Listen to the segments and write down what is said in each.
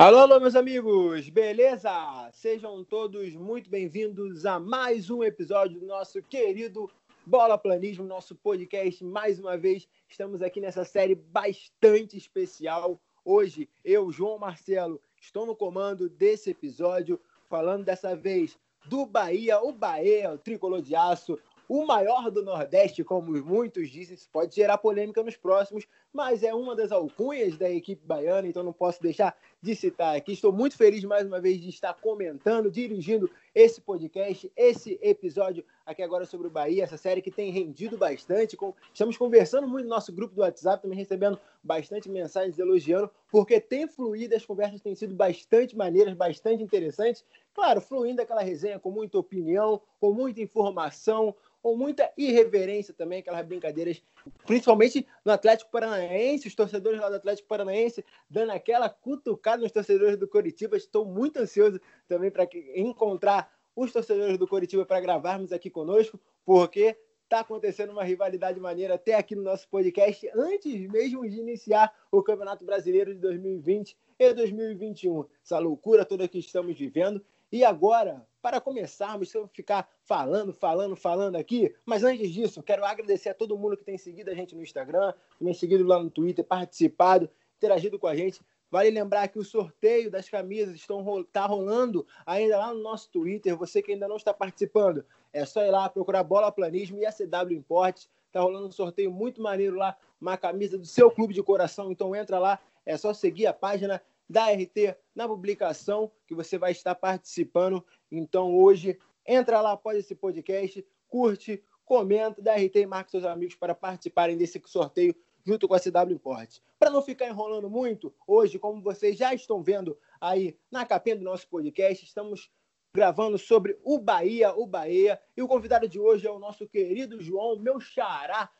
Alô, alô, meus amigos, beleza? Sejam todos muito bem-vindos a mais um episódio do nosso querido Bola Planismo, nosso podcast. Mais uma vez, estamos aqui nessa série bastante especial. Hoje, eu, João Marcelo, estou no comando desse episódio, falando dessa vez do Bahia, o Bahia, o tricolor de aço, o maior do Nordeste, como muitos dizem, isso pode gerar polêmica nos próximos, mas é uma das alcunhas da equipe baiana, então não posso deixar de citar aqui. Estou muito feliz mais uma vez de estar comentando, dirigindo esse podcast, esse episódio aqui agora sobre o Bahia, essa série que tem rendido bastante. Estamos conversando muito no nosso grupo do WhatsApp, também recebendo bastante mensagens elogiando, porque tem fluído, as conversas têm sido bastante maneiras, bastante interessantes. Claro, fluindo aquela resenha com muita opinião, com muita informação, com muita irreverência também, aquelas brincadeiras, principalmente no Atlético Paranaense, os torcedores lá do Atlético Paranaense dando aquela cutucada nos torcedores do Coritiba. Estou muito ansioso também para encontrar os torcedores do Coritiba para gravarmos aqui conosco, porque está acontecendo uma rivalidade maneira até aqui no nosso podcast, antes mesmo de iniciar o Campeonato Brasileiro de 2020 e 2021. Essa loucura toda que estamos vivendo. E agora, para começarmos, eu vou ficar falando, falando, falando aqui, mas antes disso, quero agradecer a todo mundo que tem seguido a gente no Instagram, tem seguido lá no Twitter, participado, interagido com a gente. Vale lembrar que o sorteio das camisas está rolando ainda lá no nosso Twitter. Você que ainda não está participando, é só ir lá procurar Bola Planismo e a CW Importes. Está rolando um sorteio muito maneiro lá, uma camisa do seu clube de coração. Então entra lá, é só seguir a página da RT na publicação que você vai estar participando. Então hoje entra lá após esse podcast, curte, comenta da RT e marque seus amigos para participarem desse sorteio junto com a CW Import. Para não ficar enrolando muito, hoje, como vocês já estão vendo aí na capinha do nosso podcast, estamos gravando sobre o Bahia, o Bahia, e o convidado de hoje é o nosso querido João, meu xará,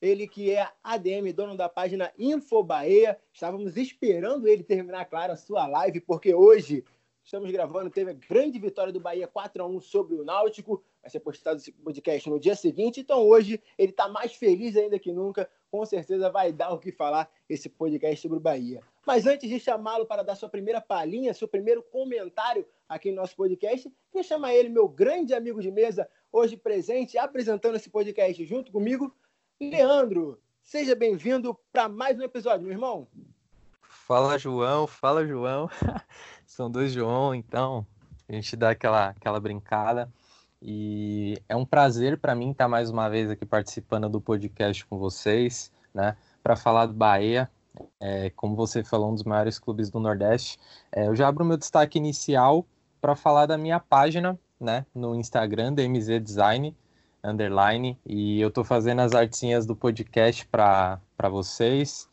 ele que é ADM, dono da página Info Bahia. Estávamos esperando ele terminar, claro, a sua live, porque hoje estamos gravando, teve a grande vitória do Bahia 4 a 1 sobre o Náutico. Vai ser postado esse podcast no dia seguinte. Então hoje ele está mais feliz ainda que nunca. Com certeza vai dar o que falar esse podcast sobre o Bahia. Mas antes de chamá-lo para dar sua primeira palhinha, seu primeiro comentário aqui no nosso podcast, quem chama ele, meu grande amigo de mesa, hoje presente, apresentando esse podcast junto comigo, Leandro, seja bem-vindo para mais um episódio, meu irmão. Fala, João. Fala, João. São dois João, então a gente dá aquela, aquela brincada. E é um prazer para mim estar mais uma vez aqui participando do podcast com vocês, né? Para falar do Bahia, é, como você falou, um dos maiores clubes do Nordeste. É, eu já abro meu destaque inicial para falar da minha página, né? No Instagram, DMZ Design underline. E eu estou fazendo as artezinhas do podcast para vocês.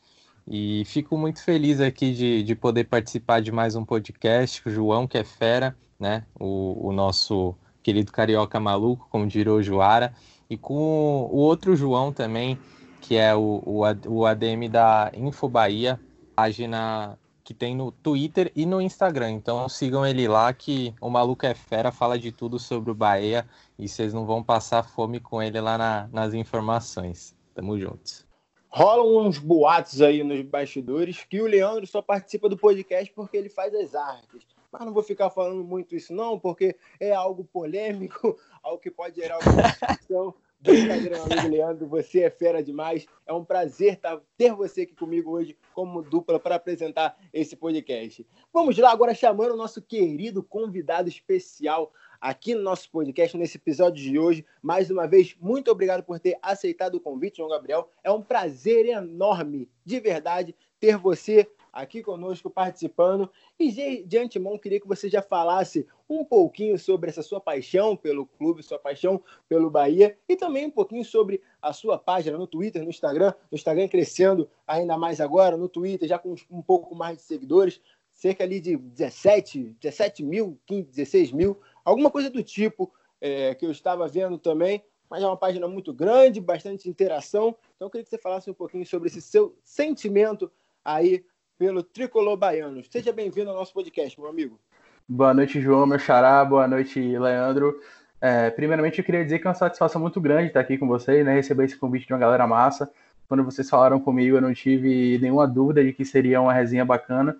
E fico muito feliz aqui de, de poder participar de mais um podcast. O João, que é fera, né? O, o nosso querido carioca maluco, como diria o Joara. E com o outro João também, que é o, o, o ADM da Info Bahia, página que tem no Twitter e no Instagram. Então sigam ele lá que o maluco é fera, fala de tudo sobre o Bahia e vocês não vão passar fome com ele lá na, nas informações. Tamo juntos. Rolam uns boatos aí nos bastidores que o Leandro só participa do podcast porque ele faz as artes. Mas não vou ficar falando muito isso não, porque é algo polêmico, algo que pode gerar alguma discussão. Brincadeira, meu amigo Leandro, você é fera demais. É um prazer tá, ter você aqui comigo hoje como dupla para apresentar esse podcast. Vamos lá agora chamando o nosso querido convidado especial aqui no nosso podcast, nesse episódio de hoje. Mais uma vez, muito obrigado por ter aceitado o convite, João Gabriel. É um prazer enorme, de verdade, ter você aqui conosco participando. E de, de antemão, queria que você já falasse um pouquinho sobre essa sua paixão pelo clube, sua paixão pelo Bahia e também um pouquinho sobre a sua página no Twitter, no Instagram. No Instagram crescendo ainda mais agora, no Twitter já com um pouco mais de seguidores, cerca ali de 17, 17 mil, 15, 16 mil alguma coisa do tipo é, que eu estava vendo também, mas é uma página muito grande, bastante interação. Então eu queria que você falasse um pouquinho sobre esse seu sentimento aí pelo tricolor baiano. Seja bem-vindo ao nosso podcast, meu amigo. Boa noite, João, meu xará. Boa noite, Leandro. É, primeiramente, eu queria dizer que é uma satisfação muito grande estar aqui com vocês, né? Receber esse convite de uma galera massa. Quando vocês falaram comigo, eu não tive nenhuma dúvida de que seria uma resenha bacana.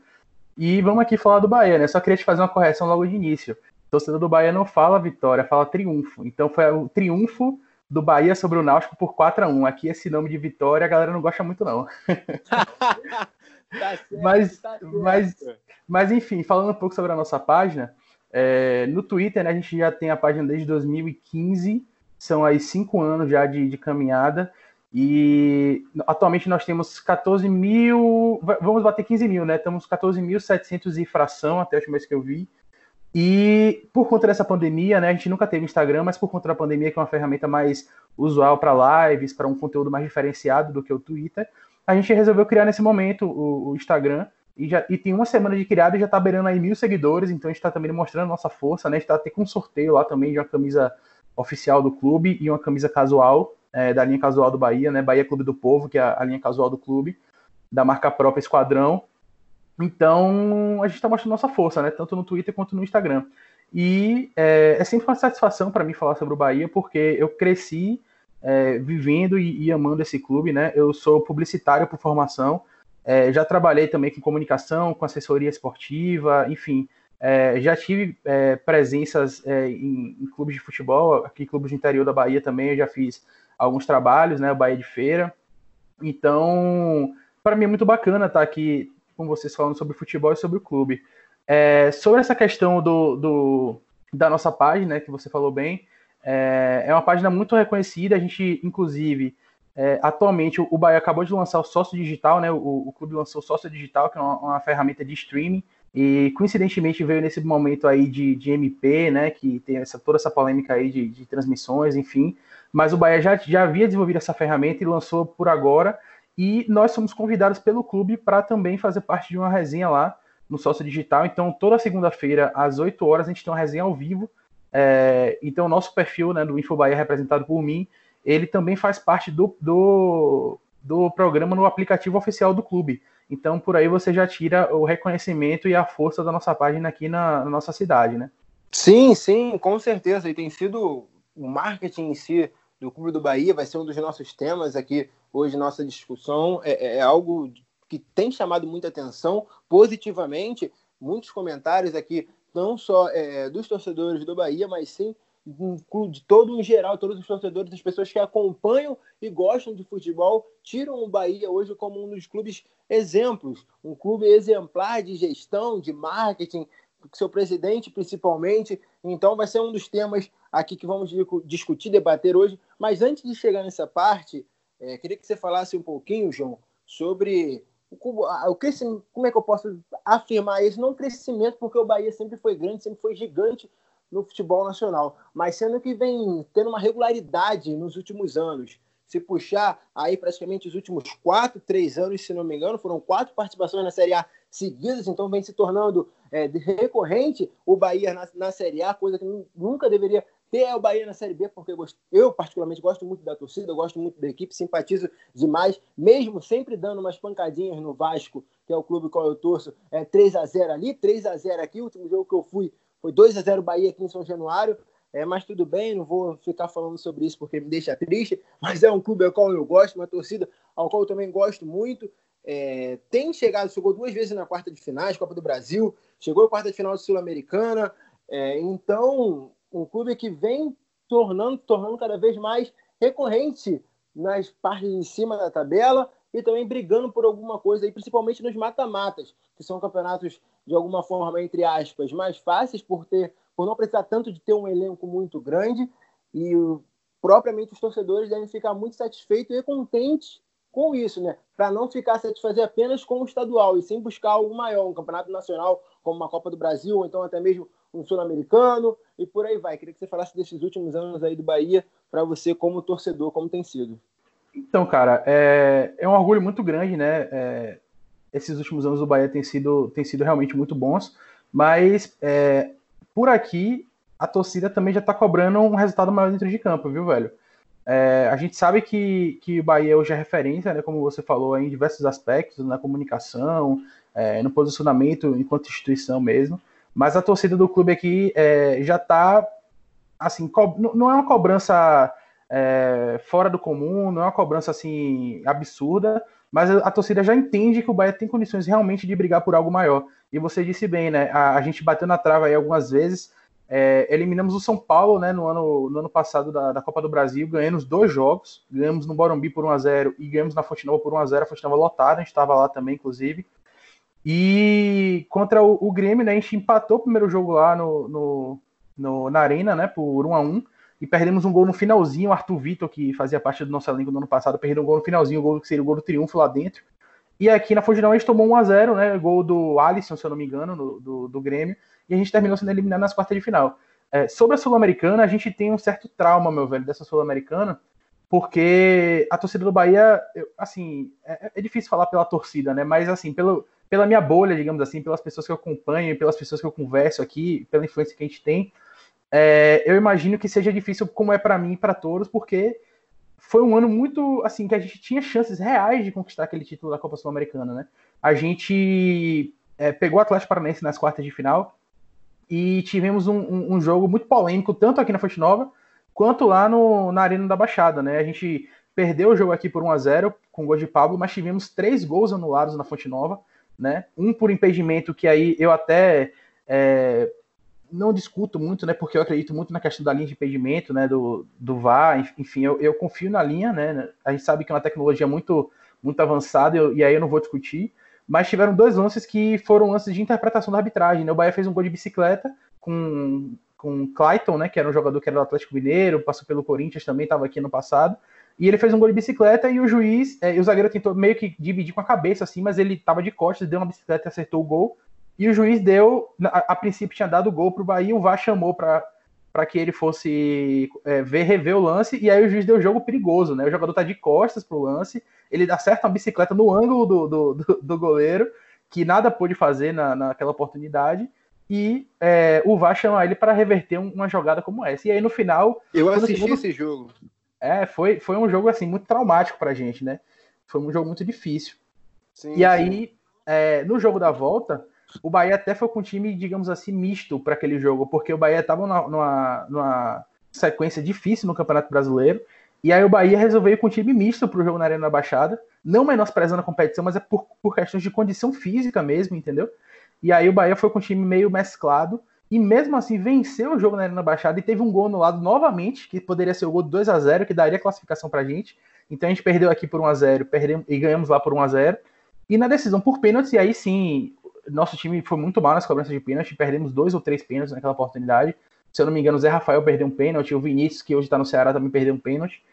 E vamos aqui falar do Bahia, né? Só queria te fazer uma correção logo de início. Torcedor do Bahia não fala vitória, fala triunfo. Então foi o triunfo do Bahia sobre o Náutico por 4 a 1 Aqui esse nome de vitória a galera não gosta muito, não. tá certo, mas, tá mas, mas, enfim, falando um pouco sobre a nossa página, é, no Twitter né, a gente já tem a página desde 2015, são aí cinco anos já de, de caminhada. E atualmente nós temos 14 mil, vamos bater 15 mil, né? Estamos 14.700 e fração até a última vez que eu vi. E por conta dessa pandemia, né, a gente nunca teve Instagram, mas por conta da pandemia, que é uma ferramenta mais usual para lives, para um conteúdo mais diferenciado do que o Twitter, a gente resolveu criar nesse momento o, o Instagram. E, já, e tem uma semana de criado e já está beirando aí mil seguidores, então a gente está também mostrando nossa força, né? A gente está com um sorteio lá também de uma camisa oficial do clube e uma camisa casual, é, da linha casual do Bahia, né? Bahia Clube do Povo, que é a, a linha casual do clube, da marca própria Esquadrão. Então, a gente está mostrando nossa força, né? Tanto no Twitter quanto no Instagram. E é, é sempre uma satisfação para mim falar sobre o Bahia, porque eu cresci é, vivendo e, e, amando esse clube, né? Eu sou publicitário por formação, é, já trabalhei também com comunicação, com assessoria esportiva, enfim, é, já tive é, presenças é, em, em, clubes de futebol, aqui clubes do interior da Bahia também, eu já fiz alguns trabalhos, né? Bahia de Feira. Então, para mim é muito bacana estar aqui com vocês falando sobre futebol e sobre o clube. É, sobre essa questão do, do, da nossa página, né, que você falou bem, é, é, uma página muito reconhecida. A gente, inclusive, é, atualmente, o, Bahia acabou de lançar o Sócio Digital, né, o, o clube lançou o Sócio Digital, que é uma, uma, ferramenta de streaming, e coincidentemente veio nesse momento aí de, de MP, né, que tem essa, toda essa polêmica aí de, de transmissões, enfim. Mas o Bahia já, já havia desenvolvido essa ferramenta e lançou por agora. E nós somos convidados pelo clube para também fazer parte de uma resenha lá no Sócio Digital. Então, toda segunda-feira, às 8 horas, a gente tem uma resenha ao vivo. É, então, o nosso perfil né, do Infobahia, representado por mim, ele também faz parte do, do, do programa no aplicativo oficial do clube. Então, por aí você já tira o reconhecimento e a força da nossa página aqui na, na nossa cidade, né? Sim, sim, com certeza. E tem sido o marketing em si do Clube do Bahia, vai ser um dos nossos temas aqui hoje nossa discussão é, é, é algo que tem chamado muita atenção positivamente. Muitos comentários aqui, não só é, dos torcedores do Bahia, mas sim de todo em geral, todos os torcedores, as pessoas que acompanham e gostam de futebol, tiram o Bahia hoje como um dos clubes exemplos, um clube exemplar de gestão, de marketing, seu presidente principalmente. Então vai ser um dos temas aqui que vamos discutir, debater hoje. Mas antes de chegar nessa parte, é, queria que você falasse um pouquinho, João, sobre o, crescimento, como é que eu posso afirmar isso? Não crescimento, porque o Bahia sempre foi grande, sempre foi gigante no futebol nacional, mas sendo que vem tendo uma regularidade nos últimos anos. Se puxar aí praticamente os últimos quatro, três anos, se não me engano, foram quatro participações na Série A seguidas, então vem se tornando é, recorrente o Bahia na, na Série A, coisa que nunca deveria ter o Bahia na Série B, porque eu, particularmente gosto muito da torcida, gosto muito da equipe, simpatizo demais, mesmo sempre dando umas pancadinhas no Vasco, que é o clube qual eu torço, é 3 a 0 ali, 3 a 0 aqui, o último jogo que eu fui foi 2 a 0 Bahia aqui em São Januário, é, mas tudo bem, não vou ficar falando sobre isso porque me deixa triste, mas é um clube ao qual eu gosto, uma torcida ao qual eu também gosto muito, é, tem chegado, chegou duas vezes na quarta de finais, Copa do Brasil, chegou à quarta de final Sul-Americana, é, então um clube que vem tornando, tornando cada vez mais recorrente nas partes de cima da tabela e também brigando por alguma coisa, aí, principalmente nos mata-matas, que são campeonatos de alguma forma, entre aspas, mais fáceis por ter, por não precisar tanto de ter um elenco muito grande e propriamente os torcedores devem ficar muito satisfeitos e contentes com isso, né? Para não ficar satisfazer apenas com o estadual e sim buscar algo maior, um campeonato nacional como uma Copa do Brasil ou então até mesmo um sul-americano e por aí vai. Queria que você falasse desses últimos anos aí do Bahia para você como torcedor, como tem sido. Então, cara, é, é um orgulho muito grande, né? É, esses últimos anos do Bahia têm sido, têm sido realmente muito bons, mas é, por aqui a torcida também já está cobrando um resultado maior dentro de campo, viu, velho? É, a gente sabe que, que o Bahia hoje é referência, né, como você falou, em diversos aspectos, na comunicação, é, no posicionamento enquanto instituição mesmo. Mas a torcida do clube aqui é, já está assim, não é uma cobrança é, fora do comum, não é uma cobrança assim absurda, mas a, a, torcida já entende que o Bahia tem condições realmente de brigar por algo maior. E você disse bem, né? A, a gente bateu na trava aí algumas vezes, é, eliminamos o São Paulo né, no, ano, no ano passado da, da Copa do Brasil, ganhamos dois jogos, ganhamos no Borombi por 1x0 e ganhamos na Fonte Nova por 1x0, a Fonte Nova lotada, a gente estava lá também, inclusive. E contra o, o, Grêmio, né, a gente empatou o primeiro jogo lá no, no, no na Arena, né, por 1x1, e perdemos um gol no finalzinho, o Arthur Vitor, que fazia parte do nosso elenco no ano passado, perdeu um gol no finalzinho, o gol que seria o gol do triunfo lá dentro. E aqui na a gente tomou 1x0, né, gol do Alisson, se eu não me engano, no, do, do Grêmio, e a gente terminou sendo eliminado nas quartas de final. É, sobre a Sul-Americana, a gente tem um certo trauma, meu velho, dessa Sul-Americana, porque a torcida do Bahia, eu, assim, é, é, difícil falar pela torcida, né? Mas, assim, pelo, pela minha bolha, digamos assim, pelas pessoas que eu acompanho, pelas pessoas que eu converso aqui, pela influência que a gente tem, é, eu imagino que seja difícil, como é para mim e para todos, porque foi um ano muito, assim, que a gente tinha chances reais de conquistar aquele título da Copa Sul-Americana, né? A gente é, pegou o Atlético Paranaense nas quartas de final, e tivemos um, um, um, jogo muito polêmico, tanto aqui na Fonte Nova, quanto lá no, na Arena da Baixada, né? A gente perdeu o jogo aqui por 1 a 0 com o gol de Pablo, mas tivemos três gols anulados na Fonte Nova, né? Um por impedimento, que aí eu até é, não discuto muito, né? Porque eu acredito muito na questão da linha de impedimento, né? Do, do VAR, enfim, eu, eu confio na linha, né? A gente sabe que é uma tecnologia muito, muito avançada, eu, e aí eu não vou discutir, mas tiveram dois lances que foram lances de interpretação da arbitragem. Né? O Bahia fez um gol de bicicleta com com Clayton, né, que era um jogador que era do Atlético Mineiro, passou pelo Corinthians também, estava aqui no passado. E ele fez um gol de bicicleta e o juiz, é, e o zagueiro tentou meio que dividir com a cabeça, assim, mas ele estava de costas, deu uma bicicleta e acertou o gol. E o juiz deu, a, a princípio tinha dado o gol para o Bahia, o VAR chamou para para que ele fosse é, ver, rever o lance, e aí o juiz deu jogo perigoso, né? O jogador tá de costas pro lance, ele acerta uma bicicleta no ângulo do, do, do, do goleiro, que nada pôde fazer na, naquela oportunidade, e é, o VAR chama ele para reverter uma jogada como essa. E aí no final. Eu assisti segundo... esse jogo. É, foi, foi um jogo assim muito traumático pra gente, né? Foi um jogo muito difícil. Sim, e aí, é, no jogo da volta, o Bahia até foi com um time, digamos assim, misto para aquele jogo, porque o Bahia estava numa, numa, sequência difícil no Campeonato Brasileiro, e aí o Bahia resolveu ir com um time misto para o jogo na Arena da Baixada, não menosprezando a competição, mas é por, por questões de condição física mesmo, entendeu? E aí o Bahia foi com um time meio mesclado, e mesmo assim venceu o jogo na Arena da Baixada e teve um gol no lado novamente, que poderia ser o gol de 2 a 0 que daria classificação para a gente. Então a gente perdeu aqui por 1 a 0 perdemos, e ganhamos lá por 1 a 0 E na decisão por pênaltis, e aí sim, nosso time foi muito mal nas cobranças de pênalti, perdemos dois ou três pênaltis naquela oportunidade. Se eu não me engano, o Zé Rafael perdeu um pênalti, o Vinícius, que hoje está no Ceará, também perdeu um pênalti.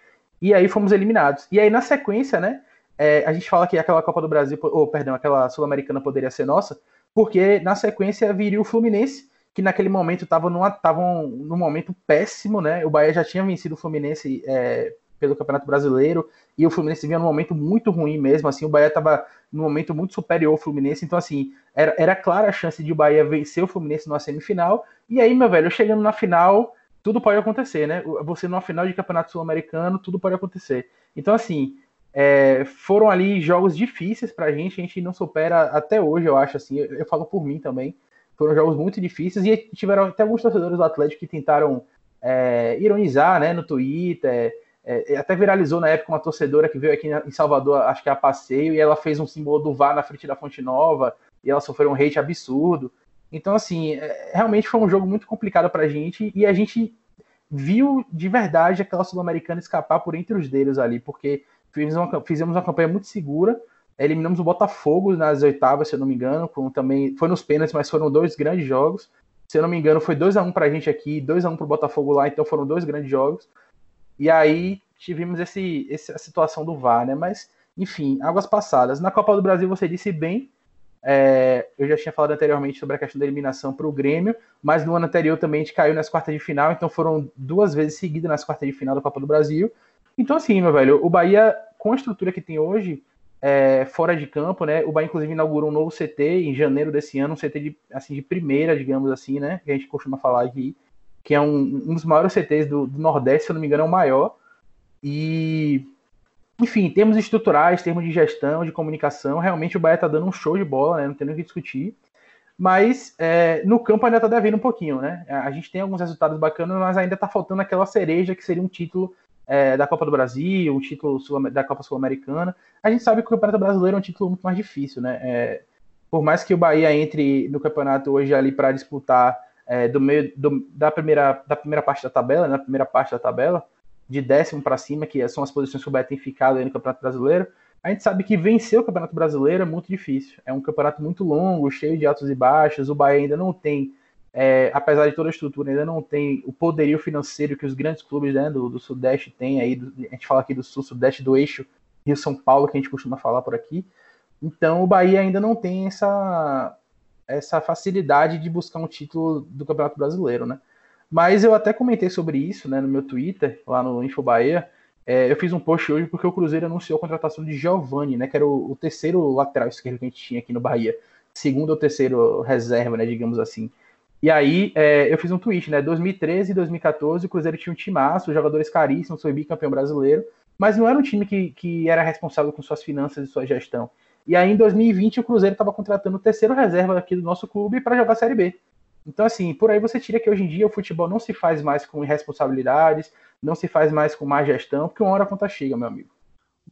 E aí fomos eliminados. E aí, na sequência, né, é, a gente fala que aquela Copa do Brasil, ou perdão, aquela Sul-Americana poderia ser nossa, porque na sequência viria o Fluminense, que naquele momento estava num momento péssimo, né? O Bahia já tinha vencido o Fluminense é, pelo Campeonato Brasileiro, e o Fluminense vinha num momento muito ruim mesmo, assim, o Bahia estava num momento muito superior ao Fluminense, então assim, era, era clara a chance de o Bahia vencer o Fluminense numa semifinal, e aí, meu velho, chegando na final, tudo pode acontecer, né? Você numa final de Campeonato Sul-Americano, tudo pode acontecer. Então, assim, é, foram ali jogos difíceis pra gente, a gente não supera até hoje, eu acho, assim, eu, eu falo por mim também, foram jogos muito difíceis, e tiveram até alguns torcedores do Atlético que tentaram é, ironizar, né, no Twitter, é, até viralizou na época uma torcedora que veio aqui em Salvador, acho que é a passeio, e ela fez um símbolo do VAR na frente da Fonte Nova, e ela sofreu um hate absurdo. Então, assim, é, realmente foi um jogo muito complicado pra gente, e a gente viu de verdade aquela Sul-Americana escapar por entre os dedos ali, porque fizemos uma, fizemos uma campanha muito segura, eliminamos o Botafogo nas oitavas, se eu não me engano, com também foi nos pênaltis, mas foram dois grandes jogos. Se eu não me engano, foi 2 a 1 um pra gente aqui, 2 a 1 um pro Botafogo lá, então foram dois grandes jogos. E aí tivemos esse, essa situação do VAR, né? Mas, enfim, águas passadas. Na Copa do Brasil você disse bem. É, eu já tinha falado anteriormente sobre a questão da eliminação para o Grêmio, mas no ano anterior também a gente caiu nas quartas de final, então foram duas vezes seguidas nas quartas de final da Copa do Brasil. Então, assim, meu velho, o Bahia, com a estrutura que tem hoje, é, fora de campo, né? O Bahia, inclusive, inaugurou um novo CT em janeiro desse ano, um CT de, assim, de primeira, digamos assim, né? Que a gente costuma falar aqui que é um, um dos maiores CTs do, do, Nordeste, se eu não me engano, é o maior. E, enfim, termos estruturais, termos de gestão, de comunicação, realmente o Bahia tá dando um show de bola, né? Não tem nem o que discutir. Mas é, no campo ainda tá devendo um pouquinho, né? A gente tem alguns resultados bacanas, mas ainda tá faltando aquela cereja que seria um título é, da Copa do Brasil, um título da Copa Sul-Americana. A gente sabe que o Campeonato Brasileiro é um título muito mais difícil, né? É, por mais que o Bahia entre no campeonato hoje ali para disputar é, do meio do, da, primeira, da primeira parte da tabela, na né, primeira parte da tabela, de décimo para cima, que são as posições que o Bahia tem ficado aí no Campeonato Brasileiro, a gente sabe que vencer o Campeonato Brasileiro é muito difícil. É um campeonato muito longo, cheio de altos e baixos. O Bahia ainda não tem, é, apesar de toda a estrutura, ainda não tem o poderio financeiro que os grandes clubes né, do, do Sudeste têm. Aí, do, a gente fala aqui do Sul, Sudeste, do eixo Rio-São Paulo, que a gente costuma falar por aqui. Então o Bahia ainda não tem essa, essa facilidade de buscar um título do Campeonato Brasileiro, né? Mas eu até comentei sobre isso né, no meu Twitter, lá no Info Bahia. É, eu fiz um post hoje porque o Cruzeiro anunciou a contratação de Giovani, né, que era o, o, terceiro lateral esquerdo que a gente tinha aqui no Bahia. Segundo ou terceiro reserva, né, digamos assim. E aí é, eu fiz um tweet, né? 2013 e 2014 o Cruzeiro tinha um timaço, jogadores caríssimos, foi bicampeão brasileiro, mas não era um time que, que era responsável com suas finanças e sua gestão. E aí, em 2020, o Cruzeiro estava contratando o terceiro reserva aqui do nosso clube para jogar a Série B. Então, assim, por aí você tira que hoje em dia o futebol não se faz mais com irresponsabilidades, não se faz mais com má gestão, porque uma hora a conta chega, meu amigo.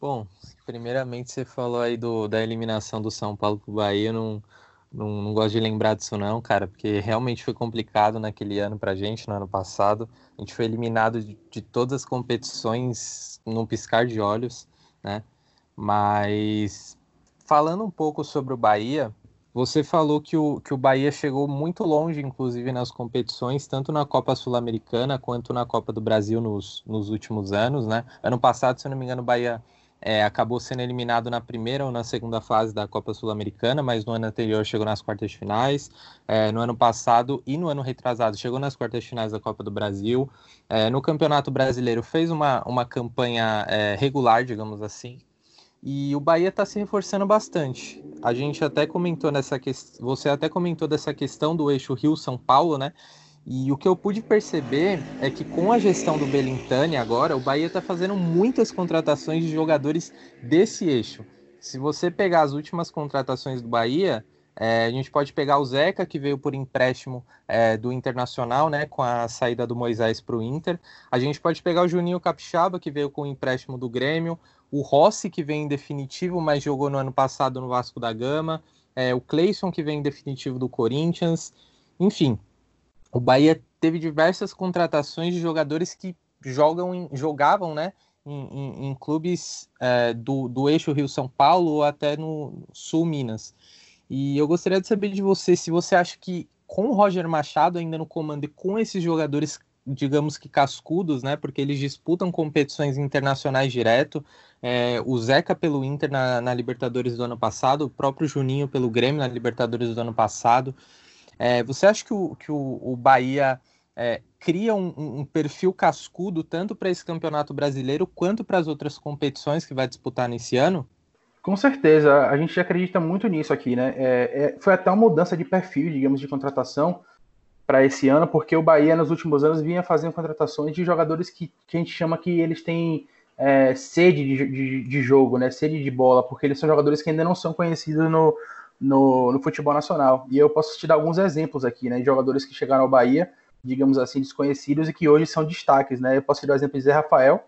Bom, primeiramente você falou aí do, da eliminação do São Paulo pro Bahia, eu não, não, não gosto de lembrar disso não, cara, porque realmente foi complicado naquele ano pra gente, no ano passado. A gente foi eliminado de, de todas as competições num piscar de olhos, né? Mas falando um pouco sobre o Bahia, você falou que o, que o Bahia chegou muito longe, inclusive, nas competições, tanto na Copa Sul-Americana quanto na Copa do Brasil nos, nos últimos anos, né? Ano passado, se eu não me engano, o Bahia é, acabou sendo eliminado na primeira ou na segunda fase da Copa Sul-Americana, mas no ano anterior chegou nas quartas de finais. É, no ano passado e no ano retrasado chegou nas quartas de finais da Copa do Brasil. É, no Campeonato Brasileiro fez uma, uma campanha é, regular, digamos assim, e o Bahia está se reforçando bastante. A gente até comentou nessa questão, você até comentou dessa questão do eixo Rio-São Paulo, né? E o que eu pude perceber é que com a gestão do Belintani agora, o Bahia está fazendo muitas contratações de jogadores desse eixo. Se você pegar as últimas contratações do Bahia, é, a gente pode pegar o Zeca, que veio por empréstimo é, do Internacional, né, com a saída do Moisés para o Inter. A gente pode pegar o Juninho Capixaba, que veio com o empréstimo do Grêmio o Rossi, que vem em definitivo, mas jogou no ano passado no Vasco da Gama, é, o Cleison, que vem em definitivo do Corinthians, enfim. O Bahia teve diversas contratações de jogadores que jogam em, jogavam né, em, em, em clubes é, do, do eixo Rio-São Paulo ou até no Sul Minas. E eu gostaria de saber de você se você acha que com o Roger Machado ainda no comando e com esses jogadores digamos que cascudos, né? Porque eles disputam competições internacionais direto. É, o Zeca pelo Inter na, na, Libertadores do ano passado, o próprio Juninho pelo Grêmio na Libertadores do ano passado. É, você acha que o, que o, o Bahia é, cria um, um, perfil cascudo tanto para esse campeonato brasileiro quanto para as outras competições que vai disputar nesse ano? Com certeza, a gente acredita muito nisso aqui, né? É, é, foi até uma mudança de perfil, digamos, de contratação para esse ano, porque o Bahia nos últimos anos vinha fazendo contratações de jogadores que, que a gente chama que eles têm é, sede de, de, de, jogo, né? Sede de bola, porque eles são jogadores que ainda não são conhecidos no, no, no, futebol nacional. E eu posso te dar alguns exemplos aqui, né? De jogadores que chegaram ao Bahia, digamos assim, desconhecidos e que hoje são destaques, né? Eu posso te dar o exemplo de Zé Rafael,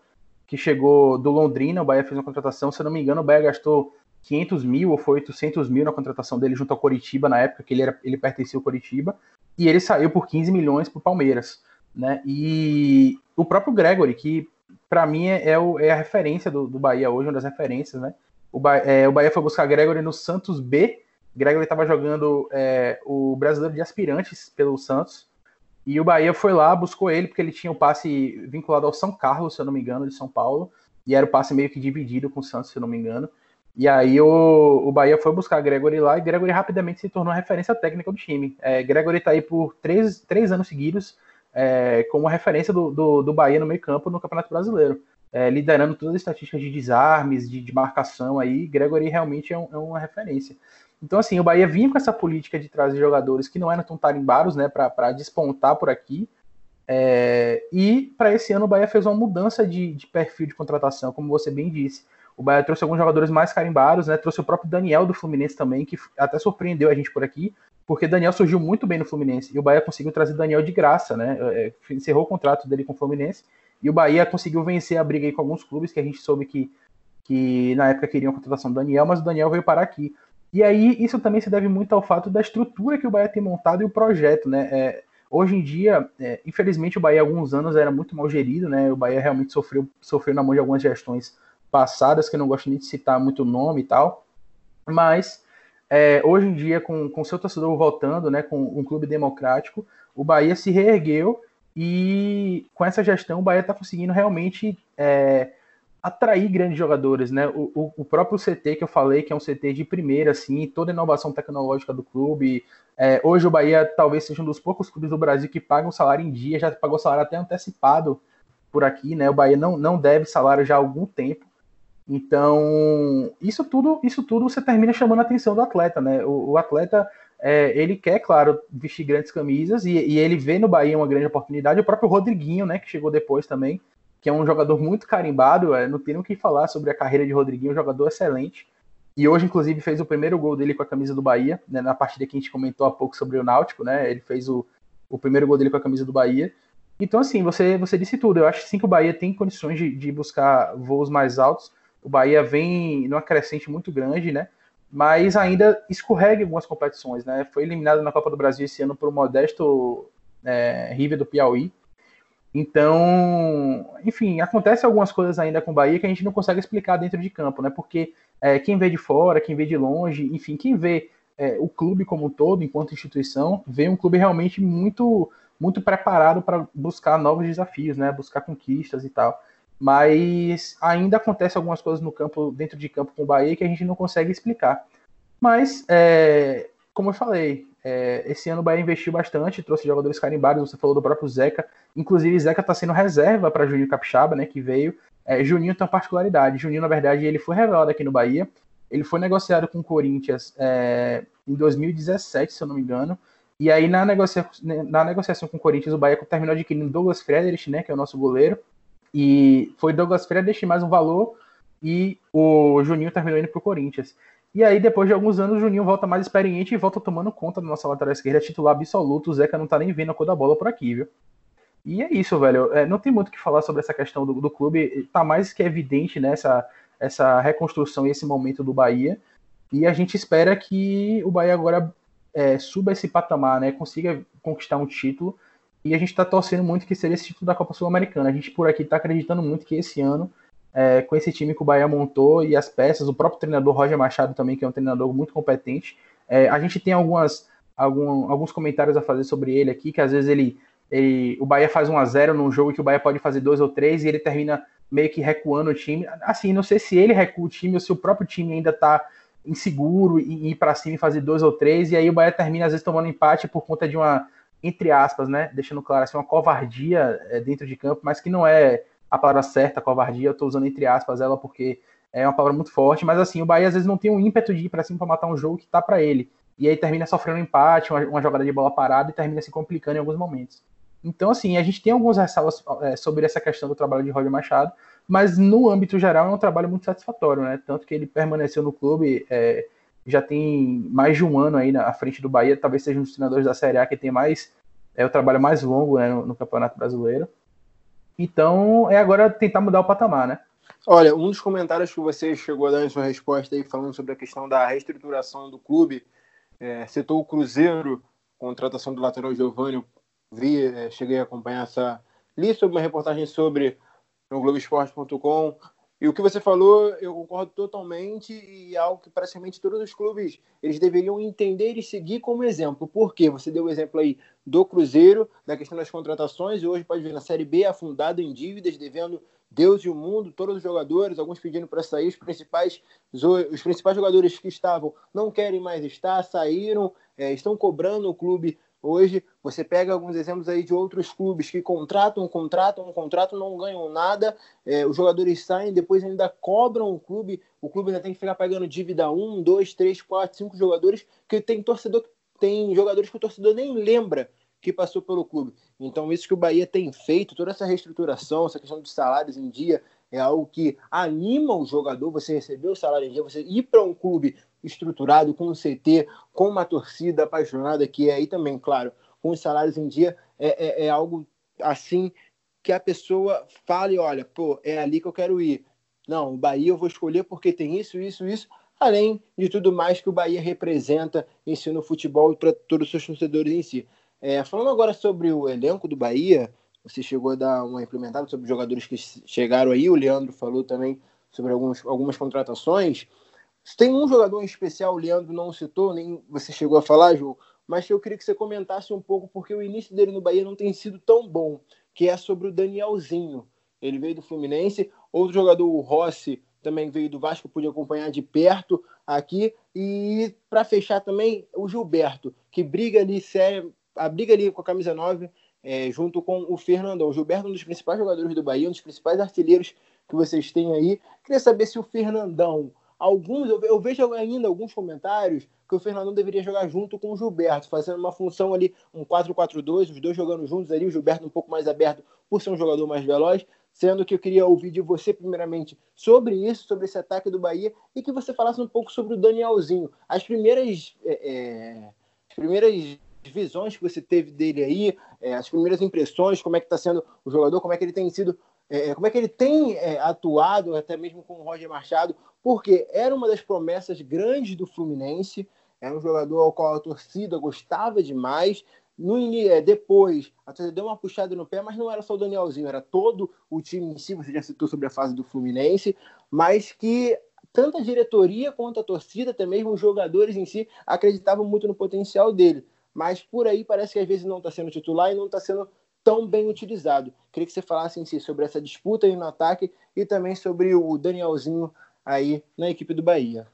que chegou do Londrina, o Bahia fez uma contratação, se eu não me engano, o Bahia gastou 500 mil ou foi 800 mil na contratação dele junto ao Coritiba na época que ele, era, ele pertencia ao Coritiba e ele saiu por 15 milhões para o Palmeiras. Né? E o próprio Gregory, que para mim é, é, o, é, a referência do, do, Bahia hoje, uma das referências, né? O, é, o Bahia foi buscar Gregory no Santos B. Gregory estava jogando é, o brasileiro de aspirantes pelo Santos. E o Bahia foi lá, buscou ele, porque ele tinha o passe vinculado ao São Carlos, se eu não me engano, de São Paulo. E era o passe meio que dividido com o Santos, se eu não me engano. E aí o, o Bahia foi buscar Gregory lá e Gregory rapidamente se tornou a referência técnica do time. É, Gregory está aí por três, três anos seguidos é, como referência do, do, do, Bahia no meio campo no Campeonato Brasileiro. É, liderando todas as estatísticas de desarmes, de, de marcação aí, Gregory realmente é, um, é, uma referência. Então, assim, o Bahia vinha com essa política de trazer jogadores que não eram tão tarimbados, né, para despontar por aqui. É, e para esse ano o Bahia fez uma mudança de, de perfil de contratação, como você bem disse. O Bahia trouxe alguns jogadores mais carimbados, né? Trouxe o próprio Daniel do Fluminense também, que até surpreendeu a gente por aqui, porque Daniel surgiu muito bem no Fluminense e o Bahia conseguiu trazer Daniel de graça, né? É, encerrou o contrato dele com o Fluminense E o Bahia conseguiu vencer a briga aí com alguns clubes que a gente soube que, que na época queriam a contratação do Daniel, mas o Daniel veio parar aqui. E aí isso também se deve muito ao fato da estrutura que o Bahia tem montado e o projeto, né? É, hoje em dia, é, infelizmente, o Bahia há alguns anos era muito mal gerido, né? O Bahia realmente sofreu, sofreu na mão de algumas gestões passadas, que eu não gosto nem de citar muito nome e tal. Mas é, hoje em dia, com o seu torcedor voltando, né, com um clube democrático, o Bahia se reergueu e com essa gestão o Bahia está conseguindo realmente é, atrair grandes jogadores, né? O, o, o, próprio CT que eu falei, que é um CT de primeira, assim, toda a inovação tecnológica do clube. É, hoje o Bahia talvez seja um dos poucos clubes do Brasil que pagam salário em dia, já pagou salário até antecipado por aqui, né? O Bahia não, não deve salário já há algum tempo. Então, isso tudo, isso tudo você termina chamando a atenção do atleta, né? O, o atleta, é, ele quer, claro, vestir grandes camisas e, e, ele vê no Bahia uma grande oportunidade. O próprio Rodriguinho, né, que chegou depois também, que é um jogador muito carimbado, é, não tem o que falar sobre a carreira de Rodriguinho, um jogador excelente. E hoje, inclusive, fez o primeiro gol dele com a camisa do Bahia, né, na partida que a gente comentou há pouco sobre o Náutico, né? Ele fez o, o primeiro gol dele com a camisa do Bahia. Então, assim, você, você disse tudo. Eu acho sim que o Bahia tem condições de, de buscar voos mais altos o Bahia vem numa crescente muito grande, né? Mas ainda escorrega em algumas competições, né? Foi eliminado na Copa do Brasil esse ano por um modesto é, River do Piauí. Então, enfim, acontece algumas coisas ainda com o Bahia que a gente não consegue explicar dentro de campo, né? Porque é, quem vê de fora, quem vê de longe, enfim, quem vê é, o clube como um todo, enquanto instituição, vê um clube realmente muito muito preparado para buscar novos desafios, né? Buscar conquistas e tal mas ainda acontece algumas coisas no campo, dentro de campo com o Bahia que a gente não consegue explicar. Mas, é, como eu falei, é, esse ano o Bahia investiu bastante, trouxe jogadores carimbados, você falou do próprio Zeca, inclusive Zeca está sendo reserva para Juninho Capixaba, né, que veio. É, Juninho tem uma particularidade, Juninho, na verdade, ele foi revelado aqui no Bahia, ele foi negociado com o Corinthians é, em 2017, se eu não me engano, e aí na, negocia na negociação com o Corinthians, o Bahia terminou adquirindo Douglas Frederich, né, que é o nosso goleiro, e foi Douglas Freire mais um valor e o Juninho terminou indo pro Corinthians. E aí, depois de alguns anos, o Juninho volta mais experiente e volta tomando conta da nossa lateral esquerda, titular absoluto. O Zeca não tá nem vendo a cor da bola por aqui, viu? E é isso, velho. É, não tem muito o que falar sobre essa questão do, do clube. Tá mais que evidente nessa né, essa reconstrução e esse momento do Bahia. E a gente espera que o Bahia agora é, suba esse patamar, né? Consiga conquistar um título e a gente está torcendo muito que seria esse título da Copa Sul-Americana. A gente por aqui está acreditando muito que esse ano, é, com esse time que o Bahia montou e as peças, o próprio treinador Roger Machado também, que é um treinador muito competente, é, a gente tem algumas, algum, alguns comentários a fazer sobre ele aqui, que às vezes ele, ele o Bahia faz 1 a 0 num jogo que o Bahia pode fazer dois ou três e ele termina meio que recuando o time. Assim, não sei se ele recua o time ou se o próprio time ainda está inseguro e ir para cima e fazer dois ou três, e aí o Bahia termina às vezes tomando empate por conta de uma entre aspas, né, deixando claro assim, uma covardia é, dentro de campo, mas que não é a palavra certa, covardia, eu estou usando entre aspas ela porque é uma palavra muito forte, mas assim, o Bahia às vezes não tem um ímpeto de ir para cima para matar um jogo que tá para ele. E aí termina sofrendo um empate, uma, uma, jogada de bola parada e termina se complicando em alguns momentos. Então, assim, a gente tem algumas ressalvas é, sobre essa questão do trabalho de Roger Machado, mas no âmbito geral é um trabalho muito satisfatório, né? Tanto que ele permaneceu no clube é, já tem mais de um ano aí na frente do Bahia, talvez seja um dos treinadores da Série A que tem mais é o trabalho mais longo né, no, no, Campeonato Brasileiro. Então é agora tentar mudar o patamar, né? Olha, um dos comentários que você chegou a dar em sua resposta aí, falando sobre a questão da reestruturação do clube, é, citou o Cruzeiro, contratação do lateral Giovanni, vi, é, cheguei a acompanhar essa. Li sobre uma reportagem sobre no Globoesporte.com e o que você falou, eu concordo totalmente e é algo que praticamente todos os clubes eles deveriam entender e seguir como exemplo. Por quê? Você deu o exemplo aí do Cruzeiro, da questão das contratações, e hoje pode ver na Série B afundado em dívidas, devendo Deus e o mundo, todos os jogadores, alguns pedindo para sair, os principais, os principais jogadores que estavam não querem mais estar, saíram, é, estão cobrando o clube Hoje, você pega alguns exemplos aí de outros clubes que contratam, contratam, contratam, não ganham nada, é, os jogadores saem, depois ainda cobram o clube, o clube ainda tem que ficar pagando dívida a um, dois, três, quatro, cinco jogadores, que tem torcedor, tem jogadores que o torcedor nem lembra que passou pelo clube. Então, isso que o Bahia tem feito, toda essa reestruturação, essa questão dos salários em dia, é algo que anima o jogador, você receber o salário em dia, você ir para um clube estruturado, com um CT, com uma torcida apaixonada, que é aí também, claro, com os salários em dia, é, é, é algo assim que a pessoa fale, olha, pô, é ali que eu quero ir. Não, o Bahia eu vou escolher porque tem isso, isso, isso, além de tudo mais que o Bahia representa em futebol para todos os seus torcedores em si. É, falando agora sobre o elenco do Bahia, você chegou a dar uma implementada sobre os jogadores que chegaram aí, o Leandro falou também sobre alguns, algumas contratações. Tem um jogador em especial, o Leandro não citou, nem você chegou a falar, Ju, mas eu queria que você comentasse um pouco, porque o início dele no Bahia não tem sido tão bom, que é sobre o Danielzinho. Ele veio do Fluminense, outro jogador, o Rossi, também veio do Vasco, pude acompanhar de perto aqui. E para fechar também, o Gilberto, que briga ali, sério, a briga ali com a camisa 9, é, junto com o Fernandão. O Gilberto, um dos principais jogadores do Bahia, um dos principais artilheiros que vocês têm aí. Queria saber se o Fernandão alguns eu, vejo ainda alguns comentários que o Fernandão deveria jogar junto com o Gilberto, fazendo uma função ali, um 4-4-2, os dois jogando juntos ali, o Gilberto um pouco mais aberto por ser um jogador mais veloz, sendo que eu queria ouvir de você primeiramente sobre isso, sobre esse ataque do Bahia, e que você falasse um pouco sobre o Danielzinho. As primeiras, é, é, as primeiras visões que você teve dele aí, é, as primeiras impressões, como é que está sendo o jogador, como é que ele tem sido é, como é que ele tem é, atuado, até mesmo com o Roger Machado, porque era uma das promessas grandes do Fluminense, era um jogador ao qual a torcida gostava demais. No, é, depois, a torcida deu uma puxada no pé, mas não era só o Danielzinho, era todo o time em si. Você já citou sobre a fase do Fluminense, mas que tanto a diretoria quanto a torcida, até mesmo os jogadores em si, acreditavam muito no potencial dele. Mas por aí parece que às vezes não está sendo titular e não está sendo tão bem utilizado. Queria que você falasse em si sobre essa disputa aí no ataque e também sobre o Danielzinho aí na equipe do Bahia.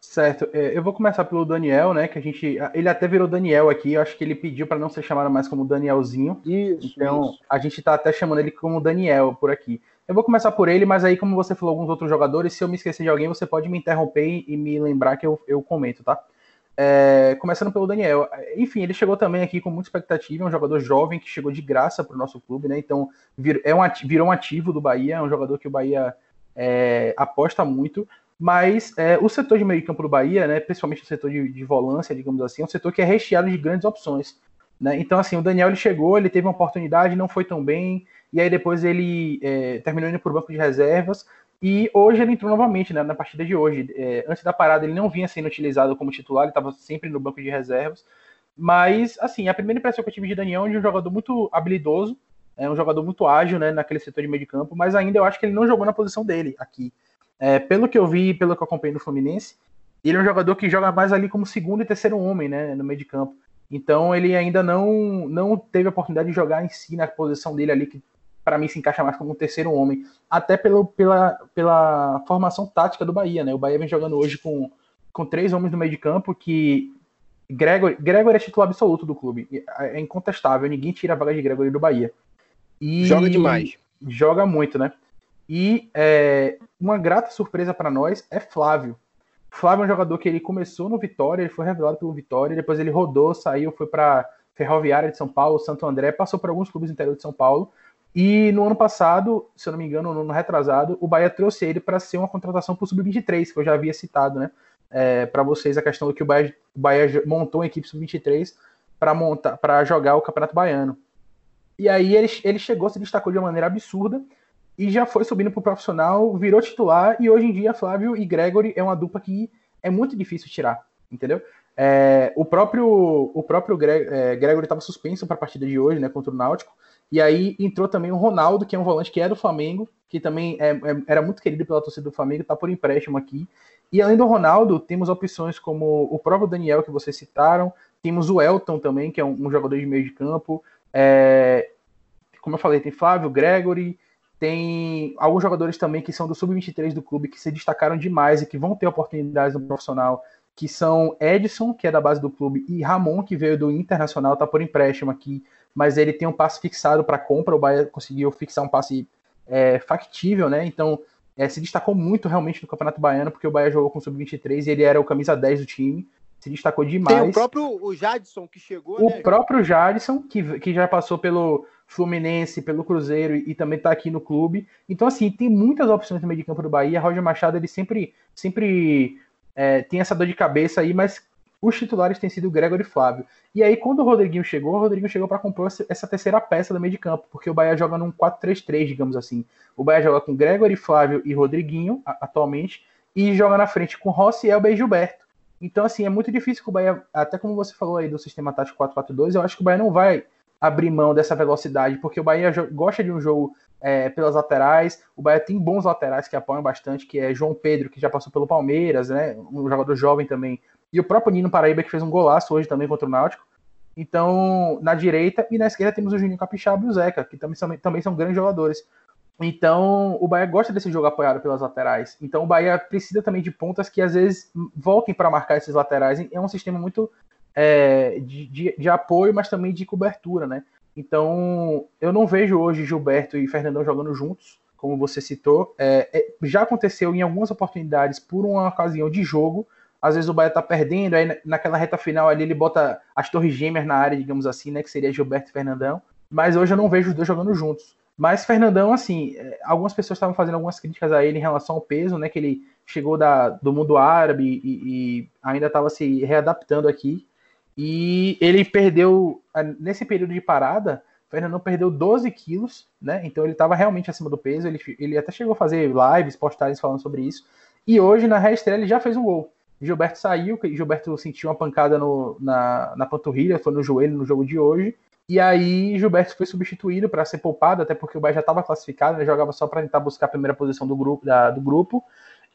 Certo, é, eu vou começar pelo Daniel, né? Que a gente. Ele até virou Daniel aqui, eu acho que ele pediu para não ser chamado mais como Danielzinho. Isso. Então, isso. a gente tá até chamando ele como Daniel por aqui. Eu vou começar por ele, mas aí, como você falou alguns outros jogadores, se eu me esquecer de alguém, você pode me interromper e me lembrar que eu, eu comento, tá? É, começando pelo Daniel. Enfim, ele chegou também aqui com muita expectativa, é um jogador jovem que chegou de graça para o nosso clube, né? Então, vir, é um, virou um ativo do Bahia, é um jogador que o Bahia é, aposta muito. Mas é, o setor de meio campo do Bahia, né, principalmente o setor de, de volância, digamos assim, é um setor que é recheado de grandes opções. Né? Então, assim, o Daniel ele chegou, ele teve uma oportunidade, não foi tão bem, e aí depois ele é, terminou indo para o banco de reservas, e hoje ele entrou novamente né, na partida de hoje. É, antes da parada ele não vinha sendo utilizado como titular, ele estava sempre no banco de reservas. Mas, assim, a primeira impressão que eu tive de Daniel é de um jogador muito habilidoso, é um jogador muito ágil né, naquele setor de meio de campo, mas ainda eu acho que ele não jogou na posição dele aqui. É, pelo que eu vi, pelo que eu acompanhei no Fluminense, ele é um jogador que joga mais ali como segundo e terceiro homem, né, no meio de campo. Então ele ainda não não teve a oportunidade de jogar em si na posição dele ali, que para mim se encaixa mais como um terceiro homem, até pelo, pela, pela formação tática do Bahia, né? O Bahia vem jogando hoje com, com três homens no meio de campo que Gregor, Gregor é titular absoluto do clube, é incontestável, ninguém tira a vaga de Gregor do Bahia. E joga demais. Joga muito, né? E é, uma grata surpresa para nós é Flávio. Flávio é um jogador que ele começou no Vitória, ele foi revelado pelo Vitória, depois ele rodou, saiu, foi para Ferroviária de São Paulo, Santo André, passou por alguns clubes do interior de São Paulo. E no ano passado, se eu não me engano, no ano retrasado, o Bahia trouxe ele para ser uma contratação para o Sub-23, que eu já havia citado, né? É, para vocês a questão do que o Bahia, o Bahia montou uma equipe Sub-23 para montar, para jogar o Campeonato Baiano. E aí ele, ele chegou, se destacou de uma maneira absurda e já foi subindo para o profissional, virou titular e hoje em dia Flávio e Gregory é uma dupla que é muito difícil tirar, entendeu? É, o próprio o próprio é, Gregory estava suspenso para a partida de hoje, né, contra o Náutico. E aí entrou também o Ronaldo, que é um volante que é do Flamengo, que também é, é, era muito querido pela torcida do Flamengo, está por empréstimo aqui. E além do Ronaldo, temos opções como o próprio Daniel, que vocês citaram, temos o Elton também, que é um, um jogador de meio de campo. É, como eu falei, tem Flávio, Gregory, tem alguns jogadores também que são do sub-23 do clube que se destacaram demais e que vão ter oportunidades no profissional, que são Edson, que é da base do clube, e Ramon, que veio do Internacional, está por empréstimo aqui, mas ele tem um passe fixado para compra, o Bahia conseguiu fixar um passe é, factível, né? Então é, se destacou muito realmente no Campeonato Baiano, porque o Bahia jogou com o sub-23 e ele era o camisa 10 do time se destacou demais. Tem o próprio o Jadson que chegou, O né? próprio Jadson, que, que já passou pelo Fluminense, pelo Cruzeiro e, e também está aqui no clube. Então, assim, tem muitas opções no meio de campo do Bahia. Roger Machado, ele sempre, sempre é, tem essa dor de cabeça aí, mas os titulares têm sido Gregory e Flávio. E aí, quando o Rodriguinho chegou, o Rodriguinho chegou para compor essa terceira peça do meio de campo, porque o Bahia joga num 4-3-3, digamos assim. O Bahia joga com Gregory, Flávio e Rodriguinho, atualmente, e joga na frente com Rossi, Elber e Gilberto. Então, assim, é muito difícil que o Bahia, até como você falou aí do sistema tático 4-4-2, eu acho que o Bahia não vai abrir mão dessa velocidade, porque o Bahia gosta de um jogo é, pelas laterais. O Bahia tem bons laterais que apoiam bastante, que é João Pedro, que já passou pelo Palmeiras, né? Um jogador jovem também. E o próprio Nino Paraíba, que fez um golaço hoje também contra o Náutico. Então, na direita e na esquerda temos o Juninho Capixaba e o Zeca, que também são, também são grandes jogadores. Então, o Bahia gosta desse jogo apoiado pelas laterais. Então, o Bahia precisa também de pontas que às vezes voltem para marcar esses laterais. É um sistema muito é, de, de, de, apoio, mas também de cobertura, né? Então, eu não vejo hoje Gilberto e Fernandão jogando juntos, como você citou. É, é, já aconteceu em algumas oportunidades por uma ocasião de jogo. Às vezes o Bahia tá perdendo, aí naquela reta final ali ele bota as torres gêmeas na área, digamos assim, né? Que seria Gilberto e Fernandão. Mas hoje eu não vejo os dois jogando juntos. Mas Fernandão, assim, é, algumas pessoas estavam fazendo algumas críticas a ele em relação ao peso, né? Que ele chegou da, do mundo árabe e, e ainda estava se readaptando aqui. E ele perdeu, nesse período de parada, Fernandão perdeu 12 quilos, né? Então ele estava realmente acima do peso. Ele, ele até chegou a fazer lives, postagens falando sobre isso. E hoje, na reestreia, ele já fez um gol. Gilberto saiu, Gilberto sentiu uma pancada no, na, na panturrilha, foi no joelho no jogo de hoje. E aí Gilberto foi substituído para ser poupado, até porque o Bahia já estava classificado, ele jogava só para tentar buscar a primeira posição do grupo, da, do grupo.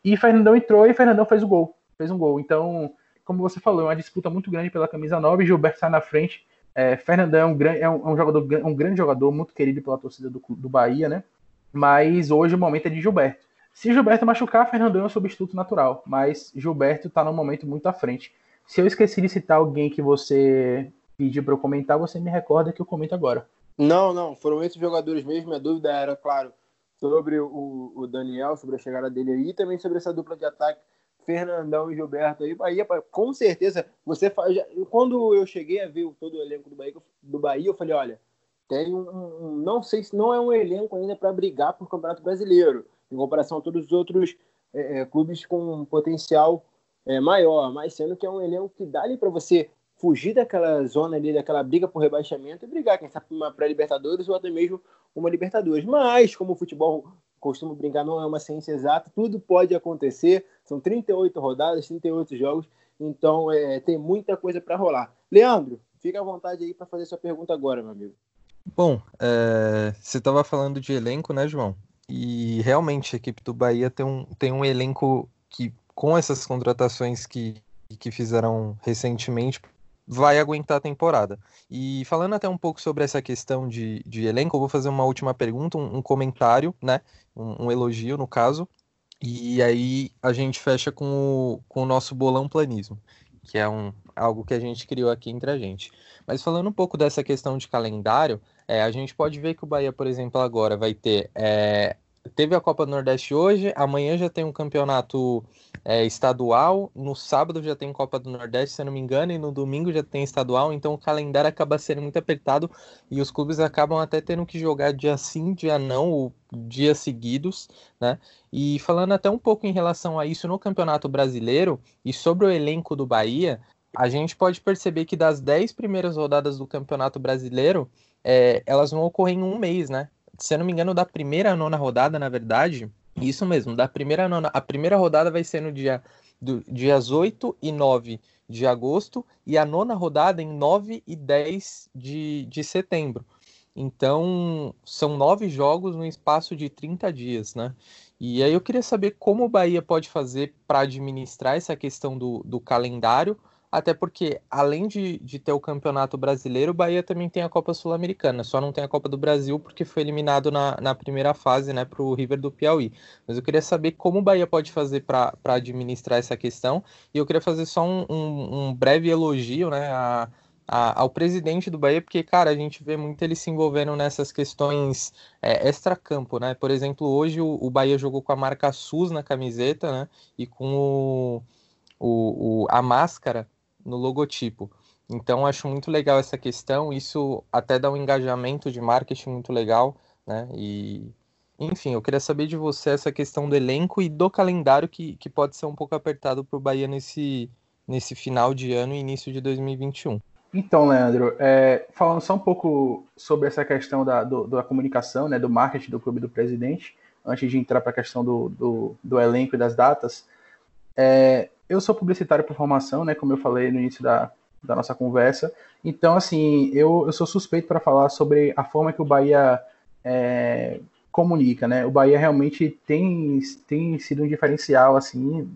E Fernandão entrou e Fernandão fez o gol. Fez um gol. Então, como você falou, é uma disputa muito grande pela camisa 9. Gilberto sai na frente. É, Fernandão é um, grande, é um, é um, jogador, um grande jogador, muito querido pela torcida do, do Bahia, né? Mas hoje o momento é de Gilberto. Se Gilberto machucar, Fernandão é o substituto natural. Mas Gilberto está num momento muito à frente. Se eu esqueci de citar alguém que você pediu para eu comentar, você me recorda que eu comento agora. Não, não, foram esses jogadores mesmo. Minha dúvida era, claro, sobre o, o Daniel, sobre a chegada dele aí, e também sobre essa dupla de ataque Fernandão e Gilberto aí, Bahia, com certeza, você faz. Quando eu cheguei a ver todo o elenco do Bahia, do Bahia eu falei, olha, tem um, um não sei se não é um elenco ainda para brigar por Campeonato Brasileiro, em comparação a todos os outros é, é, clubes com potencial é, maior, mas sendo que é um elenco que dá ali para você fugir daquela zona ali, daquela briga por rebaixamento e brigar, quem sabe, uma pré-Libertadores ou até mesmo uma Libertadores. Mas, como o futebol costumo brincar, não é uma ciência exata, tudo pode acontecer. São 38 rodadas, 38 jogos, então é, tem muita coisa para rolar. Leandro, fica à vontade aí para fazer sua pergunta agora, meu amigo. Bom, é, você estava falando de elenco, né, João? E realmente a equipe do Bahia tem um, tem um elenco que, com essas contratações que, que fizeram recentemente, vai aguentar a temporada. E falando até um pouco sobre essa questão de, de elenco, eu vou fazer uma última pergunta, um, um comentário, né? Um, um, elogio, no caso. E aí a gente fecha com o, com o nosso bolão planismo, que é um, algo que a gente criou aqui entre a gente. Mas falando um pouco dessa questão de calendário, é, a gente pode ver que o Bahia, por exemplo, agora vai ter é, teve a Copa do Nordeste hoje, amanhã já tem um campeonato é, estadual, no sábado já tem Copa do Nordeste, se eu não me engano, e no domingo já tem estadual, então o calendário acaba sendo muito apertado e os clubes acabam até tendo que jogar dia sim, dia não, ou dias seguidos, né? E falando até um pouco em relação a isso no Campeonato Brasileiro e sobre o elenco do Bahia, a gente pode perceber que das 10 primeiras rodadas do Campeonato Brasileiro, é, elas vão ocorrer em um mês, né? se eu não me engano, da primeira à nona rodada, na verdade. Isso mesmo, da primeira nona. A primeira rodada vai ser no dia do, dias 8 e 9 de agosto e a nona rodada em 9 e 10 de, de setembro. Então, são nove jogos no espaço de 30 dias, né? E aí eu queria saber como o Bahia pode fazer para administrar essa questão do, do calendário até porque, além de, de ter o Campeonato Brasileiro, o Bahia também tem a Copa Sul-Americana. Só não tem a Copa do Brasil porque foi eliminado na, na primeira fase né, para o River do Piauí. Mas eu queria saber como o Bahia pode fazer para administrar essa questão. E eu queria fazer só um, um, um breve elogio né, a, a, ao presidente do Bahia, porque, cara, a gente vê muito ele se envolvendo nessas questões é, extra-campo, né? Por exemplo, hoje o, o Bahia jogou com a marca SUS na camiseta, né? E com o, o, o a máscara no logotipo. Então acho muito legal essa questão, isso até dá um engajamento de marketing muito legal, né? E enfim, eu queria saber de você essa questão do elenco e do calendário que, que pode ser um pouco apertado para o Bahia nesse, nesse final de ano e início de 2021. Então, Leandro, é, falando só um pouco sobre essa questão da, do, da comunicação, né, do marketing do Clube do Presidente, antes de entrar para a questão do, do, do, elenco e das datas, é, eu sou publicitário por formação, né, como eu falei no início da, da nossa conversa, então, assim, eu, eu sou suspeito para falar sobre a forma que o Bahia é, comunica, né, o Bahia realmente tem, tem sido um diferencial, assim,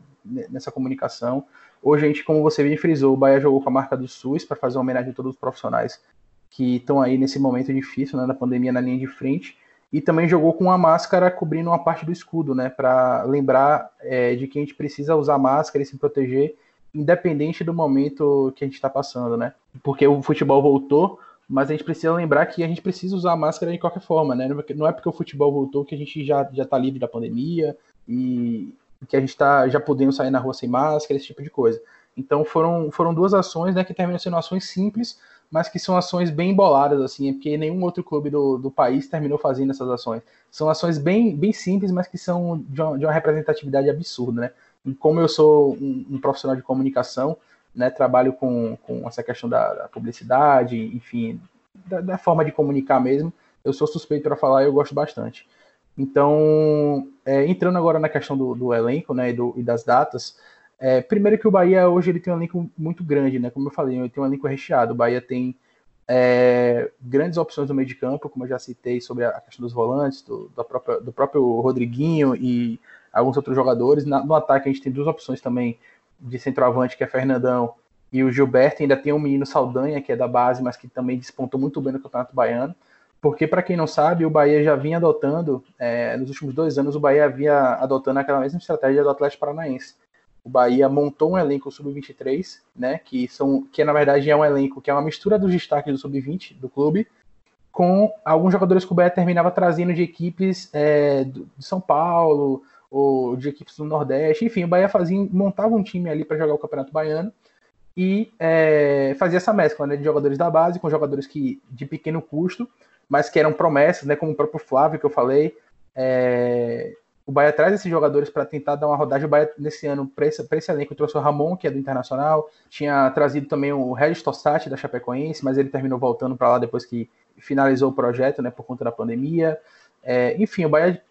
nessa comunicação, Hoje a gente, como você bem frisou, o Bahia jogou com a marca do SUS para fazer uma homenagem a todos os profissionais que estão aí nesse momento difícil, né, da pandemia na linha de frente. E também jogou com uma máscara cobrindo uma parte do escudo, né, para lembrar é, de que a gente precisa usar máscara e se proteger, independente do momento que a gente está passando, né? Porque o futebol voltou, mas a gente precisa lembrar que a gente precisa usar máscara de qualquer forma, né? Não é porque o futebol voltou que a gente já já está livre da pandemia e que a gente está já podendo sair na rua sem máscara, esse tipo de coisa. Então foram, foram duas ações né, que terminam sendo ações simples, mas que são ações bem emboladas, assim, porque nenhum outro clube do, do país terminou fazendo essas ações. São ações bem, bem simples, mas que são de uma, de uma representatividade absurda, né? E como eu sou um, um, profissional de comunicação, né, trabalho com, com essa questão da, da publicidade, enfim, da, da, forma de comunicar mesmo, eu sou suspeito para falar eu gosto bastante. Então, é, entrando agora na questão do, do elenco né, e, do, e, das datas, é, primeiro que o Bahia hoje ele tem um elenco muito grande, né? Como eu falei, ele tem um elenco recheado. O Bahia tem é, grandes opções no meio de campo, como eu já citei sobre a questão dos volantes, do, próprio, do próprio Rodriguinho e alguns outros jogadores. Na, no ataque a gente tem duas opções também de centroavante, que é Fernandão e o Gilberto. Ainda tem o menino Saldanha, que é da base, mas que também despontou muito bem no Campeonato Baiano. Porque, para quem não sabe, o Bahia já vinha adotando, é, nos últimos dois anos, o Bahia vinha adotando aquela mesma estratégia do Atlético Paranaense. O Bahia montou um elenco sub-23, né, que, são, que na verdade é um elenco que é uma mistura dos destaques do sub-20 do clube, com alguns jogadores que o Bahia terminava trazendo de equipes é, de São Paulo, ou de equipes do Nordeste, enfim, o Bahia fazia, montava um time ali para jogar o Campeonato Baiano e é, fazia essa mescla né, de jogadores da base com jogadores que de pequeno custo mas que eram promessas, né, como o próprio Flávio que eu falei. É... O Bahia traz esses jogadores para tentar dar uma rodagem. O Bahia, nesse ano, para esse, esse elenco, trouxe o Ramon, que é do Internacional. Tinha trazido também o Regis Tossati, da Chapecoense, mas ele terminou voltando para lá depois que finalizou o projeto, né, por conta da pandemia. É, enfim, o Bahia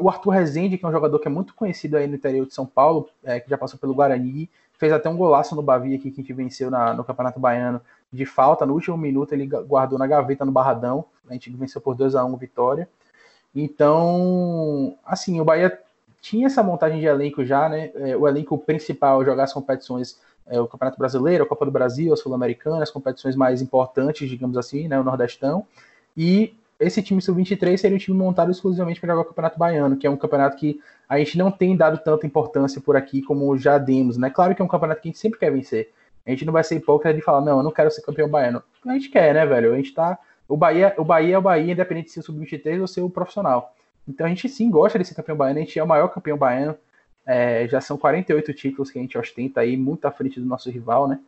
o Arthur Rezende, que é um jogador que é muito conhecido aí no interior de São Paulo, é, que já passou pelo Guarani, fez até um golaço no Bavi aqui que a gente venceu na, no Campeonato Baiano de falta. No último minuto ele guardou na gaveta no Barradão. A gente venceu por 2 a 1 vitória. Então, assim, o Bahia tinha essa montagem de elenco já, né? É, o elenco principal jogar as competições, é, o Campeonato Brasileiro, a Copa do Brasil, a Sul-Americana, as competições mais importantes, digamos assim, né? O Nordestão. E esse time sub-23 seria um time montado exclusivamente para jogar o Campeonato Baiano, que é um campeonato que a gente não tem dado tanta importância por aqui como já demos, né? Claro que é um campeonato que a gente sempre quer vencer. A gente não vai ser hipócrita de falar, não, eu não quero ser campeão baiano. A gente quer, né, velho? A gente tá. O Bahia, o Bahia é o Bahia, independente de ser sub-23 ou ser o profissional. Então a gente sim gosta de ser campeão baiano, a gente é o maior campeão baiano. É, já são 48 títulos que a gente ostenta aí, muito à frente do nosso rival, né?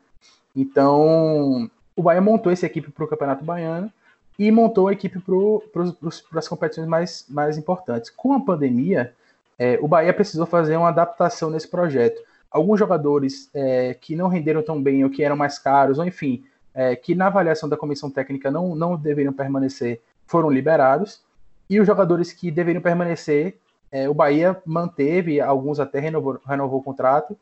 Então, o Bahia montou essa equipe para o Campeonato Baiano e montou a equipe para as competições mais, mais importantes. Com a pandemia, é, o Bahia precisou fazer uma adaptação nesse projeto alguns jogadores é, que não renderam tão bem ou que eram mais caros, ou enfim, é, que na avaliação da comissão técnica não, não deveriam permanecer, foram liberados. E os jogadores que deveriam permanecer, é, o Bahia manteve, alguns até renovou, renovou o contrato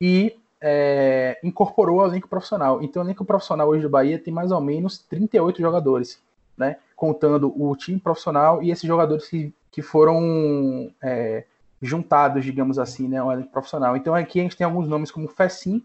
e é, incorporou ao elenco profissional. Então, o elenco profissional hoje do Bahia tem mais ou menos 38 jogadores, né? Contando o time profissional e esses jogadores que, que foram é, juntados, digamos assim, né, um elenco profissional. Então aqui a gente tem alguns nomes como Fessim,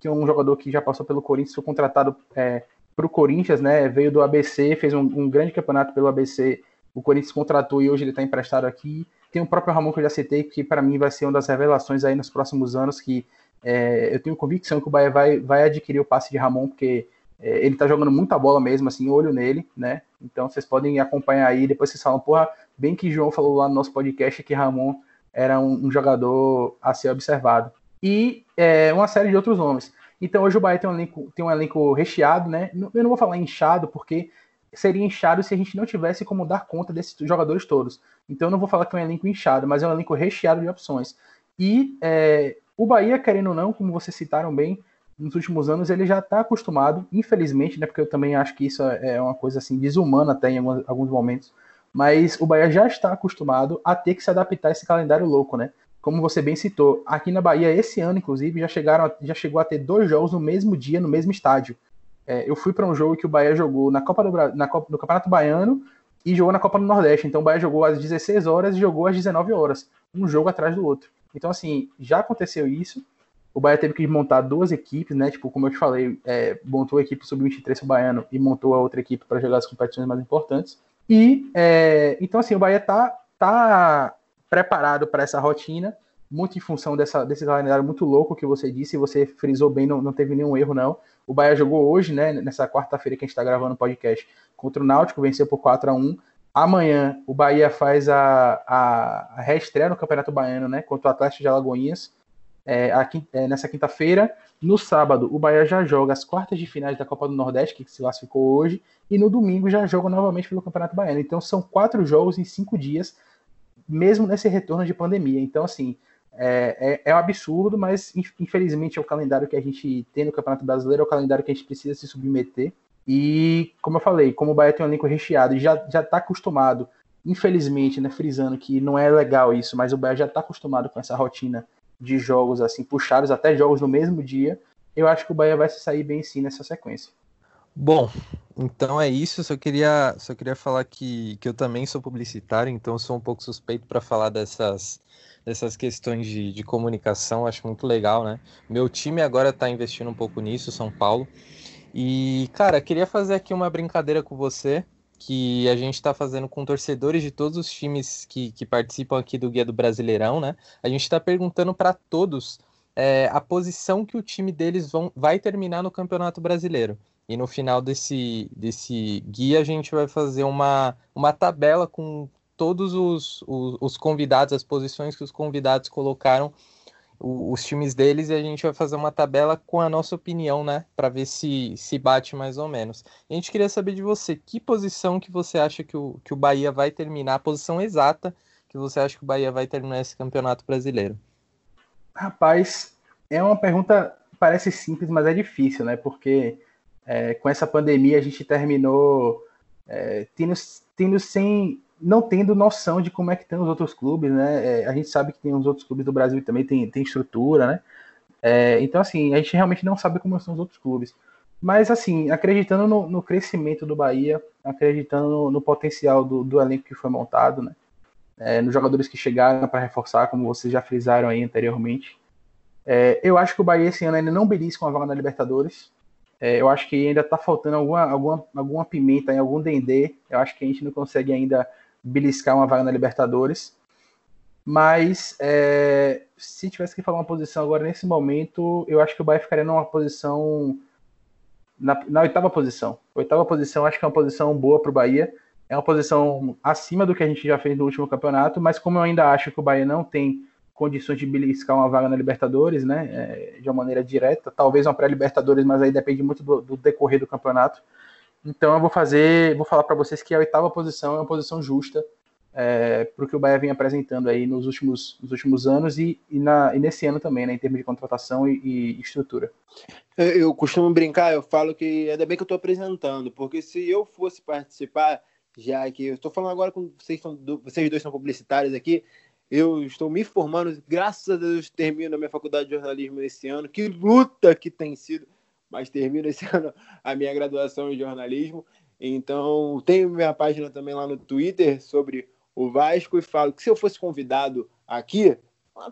que é um jogador que já passou pelo Corinthians, foi contratado é, para o Corinthians, né, veio do ABC, fez um, um, grande campeonato pelo ABC, o Corinthians contratou e hoje ele está emprestado aqui. Tem o próprio Ramon que eu já citei, que para mim vai ser uma das revelações aí nos próximos anos, que é, eu tenho convicção que o Bahia vai, vai adquirir o passe de Ramon, porque é, ele está jogando muita bola mesmo, assim, olho nele, né? Então vocês podem acompanhar aí, depois vocês falam, porra, bem que João falou lá no nosso podcast que Ramon era um, um jogador a ser observado. E é, uma série de outros nomes. Então hoje o Bahia tem um elenco, tem um elenco recheado, né? Eu não vou falar inchado, porque seria inchado se a gente não tivesse como dar conta desses jogadores todos. Então eu não vou falar que é um elenco inchado, mas é um elenco recheado de opções. E é, o Bahia, querendo ou não, como vocês citaram bem, nos últimos anos ele já está acostumado, infelizmente, né? Porque eu também acho que isso é uma coisa assim desumana até em alguns, momentos. Mas o Bahia já está acostumado a ter que se adaptar a esse calendário louco, né? Como você bem citou, aqui na Bahia esse ano, inclusive, já chegaram, já chegou a ter dois jogos no mesmo dia, no mesmo estádio. É, eu fui para um jogo que o Bahia jogou na Copa do na Copa, no Campeonato Baiano e jogou na Copa do Nordeste. Então o Bahia jogou às 16 horas e jogou às 19 horas, um jogo atrás do outro. Então assim, já aconteceu isso o Bahia teve que montar duas equipes, né? Tipo, como eu te falei, é, montou a equipe sub-23 o Baiano e montou a outra equipe para jogar as competições mais importantes. E é, então assim, o Bahia tá, tá preparado para essa rotina, muito em função dessa, desse calendário muito louco que você disse, você frisou bem, não, não teve nenhum erro, não. O Bahia jogou hoje, né? Nessa quarta-feira que a gente está gravando o podcast contra o Náutico, venceu por 4 a 1 Amanhã o Bahia faz a, a, a reestreia no Campeonato Baiano, né? Contra o Atlético de Alagoinhas é, aqui, é, nessa quinta-feira. No sábado, o Bahia já joga as quartas de finais da Copa do Nordeste, que se classificou hoje, e no domingo já joga novamente pelo Campeonato Baiano. Então são quatro jogos em cinco dias, mesmo nesse retorno de pandemia. Então, assim, é, é, é um absurdo, mas infelizmente é o calendário que a gente tem no Campeonato Brasileiro, é o calendário que a gente precisa se submeter. E, como eu falei, como o Bahia tem um elenco recheado e já está acostumado, infelizmente, né, frisando que não é legal isso, mas o Bahia já está acostumado com essa rotina de jogos assim puxados, até jogos no mesmo dia, eu acho que o Bahia vai se sair bem sim nessa sequência. Bom, então é isso. Só queria, só queria falar que, que eu também sou publicitário, então sou um pouco suspeito para falar dessas, dessas questões de, de comunicação. Acho muito legal, né? Meu time agora está investindo um pouco nisso, São Paulo. E, cara, queria fazer aqui uma brincadeira com você que a gente está fazendo com torcedores de todos os times que, que participam aqui do Guia do Brasileirão, né? A gente está perguntando para todos é, a posição que o time deles vão, vai terminar no Campeonato Brasileiro. E no final desse, desse guia a gente vai fazer uma, uma tabela com todos os, os, os convidados, as posições que os convidados colocaram os times deles e a gente vai fazer uma tabela com a nossa opinião, né, para ver se se bate mais ou menos. a gente queria saber de você, que posição que você acha que o, que o Bahia vai terminar, a posição exata que você acha que o Bahia vai terminar esse campeonato brasileiro? Rapaz, é uma pergunta parece simples, mas é difícil, né? Porque é, com essa pandemia a gente terminou é, tendo, tendo sem não tendo noção de como é que estão os outros clubes, né? É, a gente sabe que tem os outros clubes do Brasil também tem, tem estrutura, né? É, então, assim, a gente realmente não sabe como são os outros clubes. Mas, assim, acreditando no, no crescimento do Bahia, acreditando no, no potencial do, do, elenco que foi montado, né? É, nos jogadores que chegaram para reforçar, como vocês já frisaram aí anteriormente. É, eu acho que o Bahia esse ano ainda não belisca uma vaga na Libertadores. É, eu acho que ainda está faltando alguma, alguma, alguma pimenta, em algum dendê. Eu acho que a gente não consegue ainda beliscar uma vaga na Libertadores. Mas é, se tivesse que falar uma posição agora nesse momento, eu acho que o Bahia ficaria numa posição na, na oitava posição. Oitava posição, acho que é uma posição boa para o Bahia. É uma posição acima do que a gente já fez no último campeonato, mas como eu ainda acho que o Bahia não tem condições de beliscar uma vaga na Libertadores, né, é, de uma maneira direta, talvez uma pré-Libertadores, mas aí depende muito do, do decorrer do campeonato. Então eu vou fazer, vou falar para vocês que a oitava posição é uma posição justa é, para o que o Bahia vem apresentando aí nos últimos, nos últimos anos e, e, na, e nesse ano também, né, em termos de contratação e, e estrutura. Eu, costumo brincar, eu falo que ainda bem que eu estou apresentando, porque se eu fosse participar, já que eu estou falando agora com vocês, vocês dois são publicitários aqui, eu estou me formando, graças a Deus termino a minha faculdade de jornalismo esse ano, que luta que tem sido mas termino esse ano a minha graduação em jornalismo. Então, tenho minha página também lá no Twitter sobre o Vasco e falo que se eu fosse convidado aqui,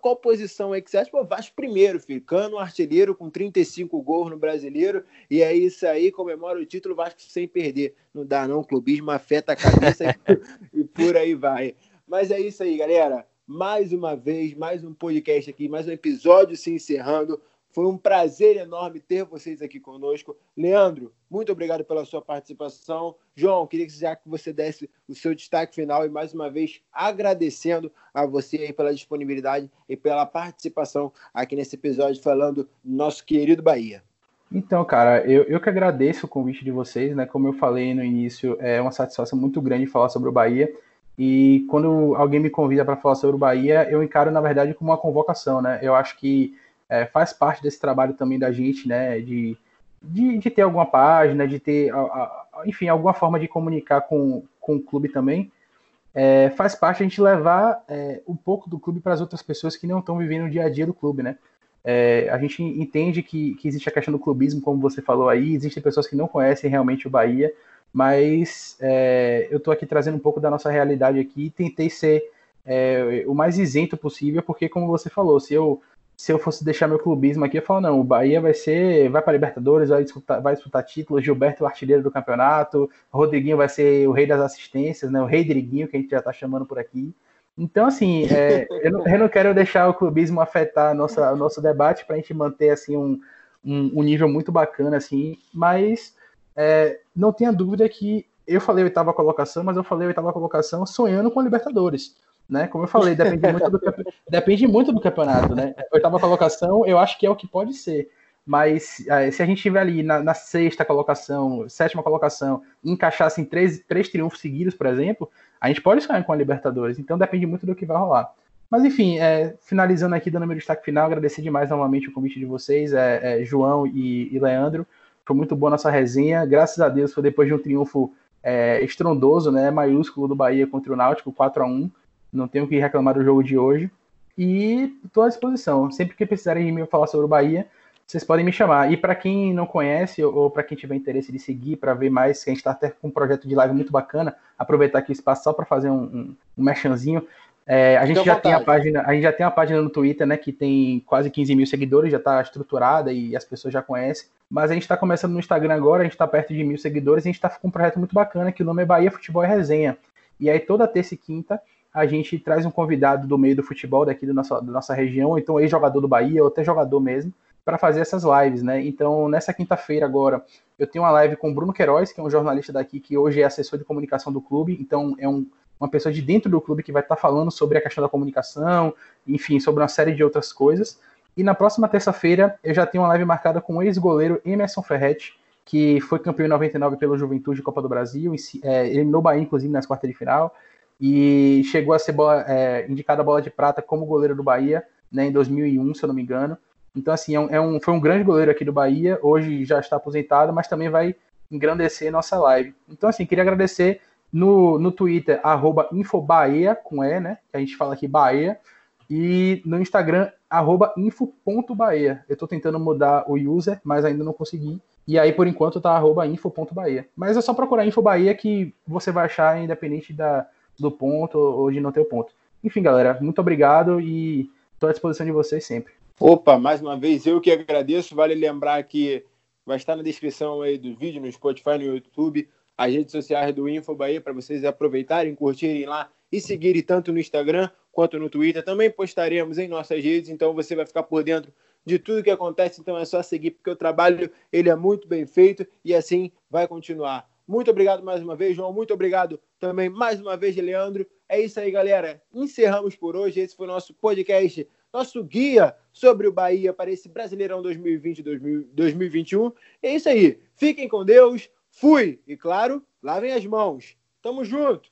qual posição é que você acha? Pô, Vasco primeiro, filho. Cano, artilheiro com 35 gols no brasileiro. E é isso aí, comemora o título Vasco sem perder. Não dá, não. Clubismo afeta a cabeça e por aí vai. Mas é isso aí, galera. Mais uma vez, mais um podcast aqui, mais um episódio se encerrando. Foi um prazer enorme ter vocês aqui conosco. Leandro, muito obrigado pela sua participação. João, queria que já que você desse o seu destaque final e mais uma vez agradecendo a você pela disponibilidade e pela participação aqui nesse episódio falando do nosso querido Bahia. Então, cara, eu, eu que agradeço o convite de vocês, né? Como eu falei no início, é uma satisfação muito grande falar sobre o Bahia. E quando alguém me convida para falar sobre o Bahia, eu encaro, na verdade, como uma convocação, né? Eu acho que é, faz parte desse trabalho também da gente, né? De, de, de ter alguma página, de ter, a, a, enfim, alguma forma de comunicar com, com o clube também. É, faz parte a gente levar é, um pouco do clube para as outras pessoas que não estão vivendo o dia a dia do clube, né? É, a gente entende que, que existe a questão do clubismo, como você falou aí, existem pessoas que não conhecem realmente o Bahia, mas é, eu estou aqui trazendo um pouco da nossa realidade aqui e tentei ser é, o mais isento possível, porque como você falou, se eu se eu fosse deixar meu clubismo aqui, eu falo, não, o Bahia vai ser, vai para Libertadores, vai disputar, vai disputar títulos, Gilberto o artilheiro do campeonato, Rodriguinho vai ser o rei das assistências, né, o rei Driguinho, que a gente já está chamando por aqui. Então, assim, é, eu, não, eu, não, quero deixar o clubismo afetar nossa, o nosso debate para a gente manter, assim, um, um, um, nível muito bacana, assim, mas é, não tenha dúvida que eu falei oitava colocação, mas eu falei oitava colocação sonhando com a Libertadores né? Como eu falei, depende muito do, depende muito do campeonato, né? Oitava colocação, eu acho que é o que pode ser. Mas é, se a gente estiver ali na, na, sexta colocação, sétima colocação, e encaixasse em três, três triunfos seguidos, por exemplo, a gente pode sonhar com a Libertadores. Então depende muito do que vai rolar. Mas enfim, é, finalizando aqui, dando meu destaque final, agradecer demais novamente o convite de vocês, é, é, João e, e, Leandro. Foi muito boa nossa resenha. Graças a Deus foi depois de um triunfo é, estrondoso, né, maiúsculo do Bahia contra o Náutico, 4 a 1 não tenho que reclamar do jogo de hoje. E estou à disposição. Sempre que precisarem de mim falar sobre o Bahia, vocês podem me chamar. E para quem não conhece, ou para quem tiver interesse de seguir, para ver mais, que a gente está até com um projeto de live muito bacana, aproveitar aqui o espaço só para fazer um, um, um merchanzinho. É, a gente já tem a página, a gente já tem a página no Twitter, né, que tem quase 15 mil seguidores, já está estruturada e as pessoas já conhecem. Mas a gente está começando no Instagram agora, a gente está perto de mil seguidores, e a gente está com um projeto muito bacana que o nome é Bahia Futebol e Resenha. E aí toda terça e quinta a gente traz um convidado do meio do futebol daqui do nossa, da nossa região, então ex-jogador do Bahia, ou até jogador mesmo, para fazer essas lives, né? Então, nessa quinta-feira agora, eu tenho uma live com o Bruno Queiroz, que é um jornalista daqui, que hoje é assessor de comunicação do clube, então é um, uma pessoa de dentro do clube que vai estar tá falando sobre a questão da comunicação, enfim, sobre uma série de outras coisas. E na próxima terça-feira, eu já tenho uma live marcada com o ex-goleiro Emerson Ferretti, que foi campeão em 99 pelo Juventude de Copa do Brasil, é, eliminou o Bahia, inclusive, nas quartas de final, e chegou a ser bola, é, indicada a bola de prata como goleiro do Bahia né, em 2001, se eu não me engano. Então, assim, é um, é um, foi um grande goleiro aqui do Bahia, hoje já está aposentado, mas também vai engrandecer nossa live. Então, assim, queria agradecer no, no Twitter, arroba Infobaia, com E, né? Que a gente fala aqui Bahia, e no Instagram, arroba info.bahia. Eu estou tentando mudar o user, mas ainda não consegui. E aí, por enquanto, tá arroba info.bahia. Mas é só procurar Info Bahia que você vai achar, independente da, do ponto ou de não ter o ponto. Enfim, galera, muito obrigado e estou à disposição de vocês sempre. Opa, mais uma vez eu que agradeço. Vale lembrar que vai estar na descrição aí do vídeo, no Spotify, no YouTube, as redes sociais do Info Bahia, para vocês aproveitarem, curtirem lá e seguirem tanto no Instagram quanto no Twitter. Também postaremos em nossas redes, então você vai ficar por dentro de tudo que acontece. Então é só seguir, porque o trabalho ele é muito bem feito e assim vai continuar. Muito obrigado mais uma vez, João. Muito obrigado também mais uma vez, Leandro. É isso aí, galera. Encerramos por hoje. Esse foi o nosso podcast, nosso guia sobre o Bahia para esse Brasileirão 2020-2021. É isso aí. Fiquem com Deus. Fui. E claro, lavem as mãos. Tamo junto.